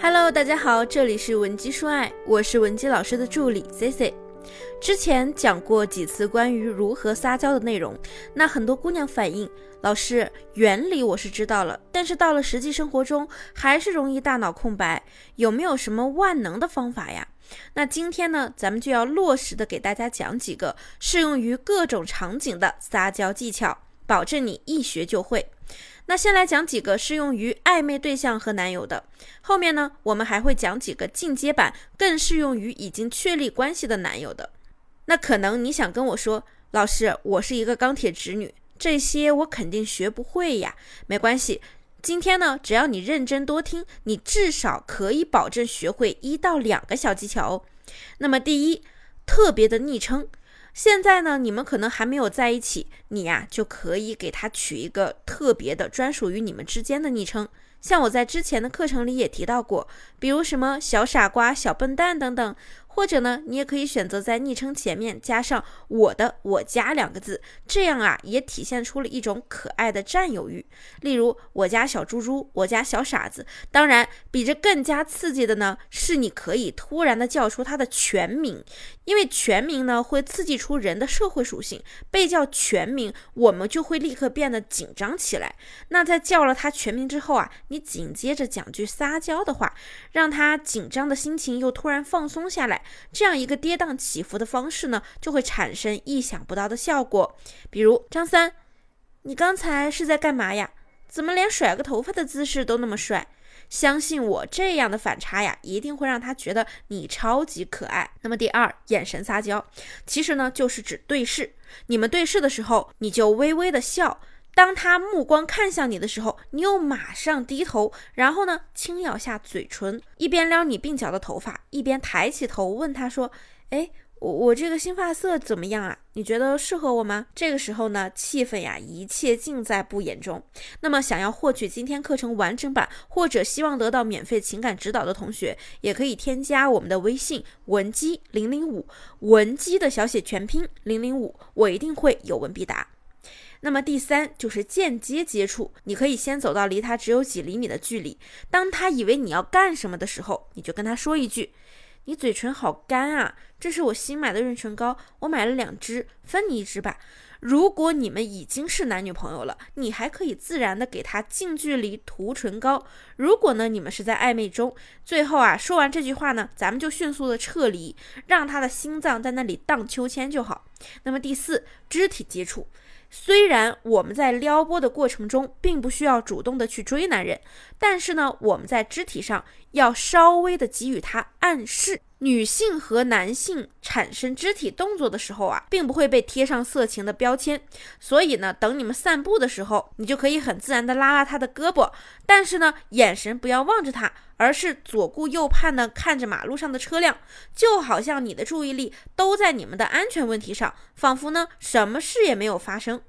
Hello，大家好，这里是文姬说爱，我是文姬老师的助理 C C。之前讲过几次关于如何撒娇的内容，那很多姑娘反映，老师原理我是知道了，但是到了实际生活中还是容易大脑空白，有没有什么万能的方法呀？那今天呢，咱们就要落实的给大家讲几个适用于各种场景的撒娇技巧，保证你一学就会。那先来讲几个适用于暧昧对象和男友的，后面呢，我们还会讲几个进阶版，更适用于已经确立关系的男友的。那可能你想跟我说，老师，我是一个钢铁直女，这些我肯定学不会呀。没关系，今天呢，只要你认真多听，你至少可以保证学会一到两个小技巧哦。那么第一，特别的昵称。现在呢，你们可能还没有在一起，你呀就可以给他取一个特别的、专属于你们之间的昵称。像我在之前的课程里也提到过，比如什么小傻瓜、小笨蛋等等。或者呢，你也可以选择在昵称前面加上“我的我家”两个字，这样啊，也体现出了一种可爱的占有欲。例如“我家小猪猪”“我家小傻子”。当然，比这更加刺激的呢，是你可以突然的叫出他的全名，因为全名呢会刺激出人的社会属性，被叫全名，我们就会立刻变得紧张起来。那在叫了他全名之后啊，你紧接着讲句撒娇的话，让他紧张的心情又突然放松下来。这样一个跌宕起伏的方式呢，就会产生意想不到的效果。比如张三，你刚才是在干嘛呀？怎么连甩个头发的姿势都那么帅？相信我，这样的反差呀，一定会让他觉得你超级可爱。那么第二，眼神撒娇，其实呢就是指对视。你们对视的时候，你就微微的笑。当他目光看向你的时候，你又马上低头，然后呢，轻咬下嘴唇，一边撩你鬓角的头发，一边抬起头问他说：“哎，我我这个新发色怎么样啊？你觉得适合我吗？”这个时候呢，气氛呀，一切尽在不言中。那么，想要获取今天课程完整版，或者希望得到免费情感指导的同学，也可以添加我们的微信文姬零零五，文姬的小写全拼零零五，我一定会有问必答。那么第三就是间接接触，你可以先走到离他只有几厘米的距离，当他以为你要干什么的时候，你就跟他说一句：“你嘴唇好干啊，这是我新买的润唇膏，我买了两支，分你一支吧。”如果你们已经是男女朋友了，你还可以自然的给他近距离涂唇膏。如果呢你们是在暧昧中，最后啊说完这句话呢，咱们就迅速的撤离，让他的心脏在那里荡秋千就好。那么第四，肢体接触。虽然我们在撩拨的过程中并不需要主动的去追男人，但是呢，我们在肢体上要稍微的给予他暗示。女性和男性产生肢体动作的时候啊，并不会被贴上色情的标签。所以呢，等你们散步的时候，你就可以很自然的拉拉他的胳膊，但是呢，眼神不要望着他，而是左顾右盼的看着马路上的车辆，就好像你的注意力都在你们的安全问题上，仿佛呢什么事也没有发生。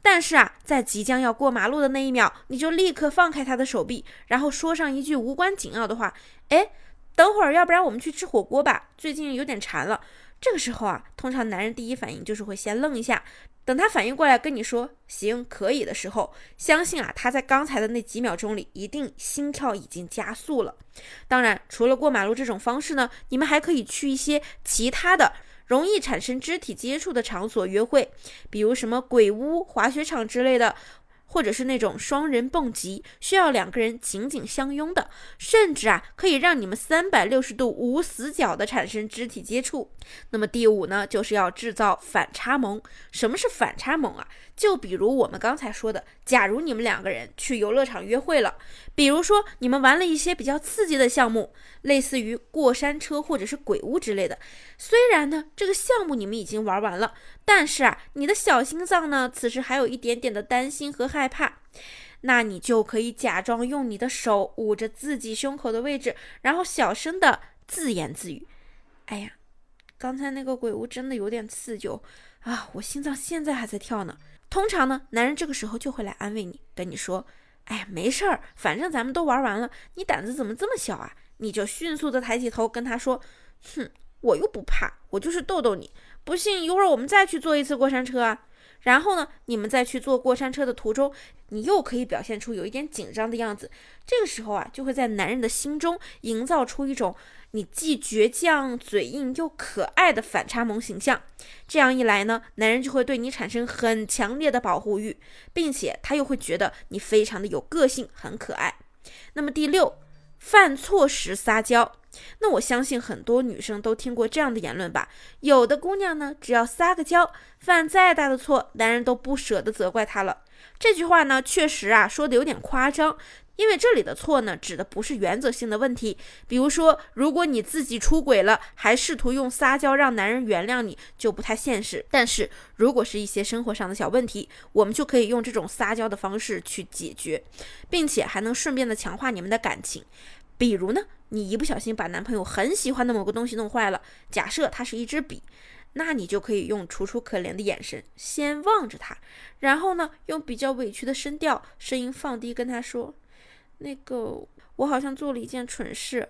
但是啊，在即将要过马路的那一秒，你就立刻放开他的手臂，然后说上一句无关紧要的话，哎。等会儿，要不然我们去吃火锅吧。最近有点馋了。这个时候啊，通常男人第一反应就是会先愣一下，等他反应过来跟你说“行，可以”的时候，相信啊，他在刚才的那几秒钟里，一定心跳已经加速了。当然，除了过马路这种方式呢，你们还可以去一些其他的容易产生肢体接触的场所约会，比如什么鬼屋、滑雪场之类的。或者是那种双人蹦极，需要两个人紧紧相拥的，甚至啊，可以让你们三百六十度无死角的产生肢体接触。那么第五呢，就是要制造反差萌。什么是反差萌啊？就比如我们刚才说的，假如你们两个人去游乐场约会了，比如说你们玩了一些比较刺激的项目，类似于过山车或者是鬼屋之类的。虽然呢，这个项目你们已经玩完了，但是啊，你的小心脏呢，此时还有一点点的担心和害害怕。那你就可以假装用你的手捂着自己胸口的位置，然后小声的自言自语：“哎呀，刚才那个鬼屋真的有点刺激啊，我心脏现在还在跳呢。”通常呢，男人这个时候就会来安慰你，跟你说：“哎呀，没事儿，反正咱们都玩完了，你胆子怎么这么小啊？”你就迅速的抬起头跟他说：“哼，我又不怕，我就是逗逗你。不信一会儿我们再去坐一次过山车啊。”然后呢，你们再去坐过山车的途中，你又可以表现出有一点紧张的样子。这个时候啊，就会在男人的心中营造出一种你既倔强、嘴硬又可爱的反差萌形象。这样一来呢，男人就会对你产生很强烈的保护欲，并且他又会觉得你非常的有个性、很可爱。那么第六，犯错时撒娇。那我相信很多女生都听过这样的言论吧？有的姑娘呢，只要撒个娇，犯再大的错，男人都不舍得责怪她了。这句话呢，确实啊，说的有点夸张，因为这里的错呢，指的不是原则性的问题。比如说，如果你自己出轨了，还试图用撒娇让男人原谅你，就不太现实。但是如果是一些生活上的小问题，我们就可以用这种撒娇的方式去解决，并且还能顺便的强化你们的感情。比如呢，你一不小心把男朋友很喜欢的某个东西弄坏了，假设它是一支笔，那你就可以用楚楚可怜的眼神先望着他，然后呢，用比较委屈的声调，声音放低跟他说：“那个，我好像做了一件蠢事，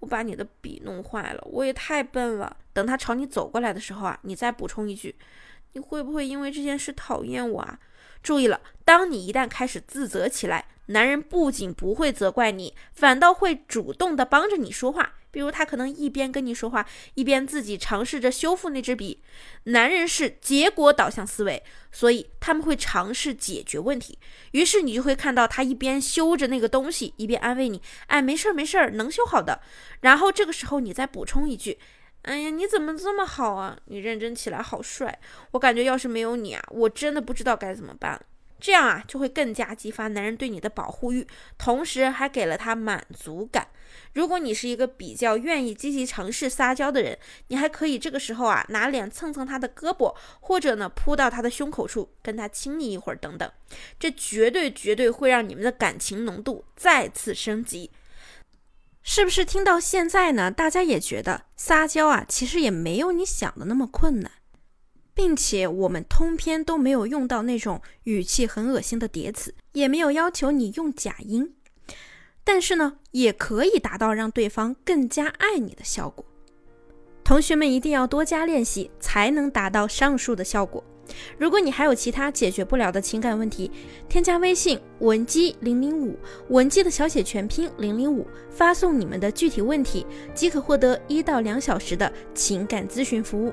我把你的笔弄坏了，我也太笨了。”等他朝你走过来的时候啊，你再补充一句：“你会不会因为这件事讨厌我啊？”注意了，当你一旦开始自责起来。男人不仅不会责怪你，反倒会主动的帮着你说话。比如他可能一边跟你说话，一边自己尝试着修复那支笔。男人是结果导向思维，所以他们会尝试解决问题。于是你就会看到他一边修着那个东西，一边安慰你：“哎，没事儿，没事儿，能修好的。”然后这个时候你再补充一句：“哎呀，你怎么这么好啊？你认真起来好帅。我感觉要是没有你啊，我真的不知道该怎么办。”这样啊，就会更加激发男人对你的保护欲，同时还给了他满足感。如果你是一个比较愿意积极尝试撒娇的人，你还可以这个时候啊，拿脸蹭蹭他的胳膊，或者呢扑到他的胸口处跟他亲昵一会儿等等。这绝对绝对会让你们的感情浓度再次升级。是不是听到现在呢？大家也觉得撒娇啊，其实也没有你想的那么困难。并且我们通篇都没有用到那种语气很恶心的叠词，也没有要求你用假音，但是呢，也可以达到让对方更加爱你的效果。同学们一定要多加练习，才能达到上述的效果。如果你还有其他解决不了的情感问题，添加微信文姬零零五，文姬的小写全拼零零五，发送你们的具体问题，即可获得一到两小时的情感咨询服务。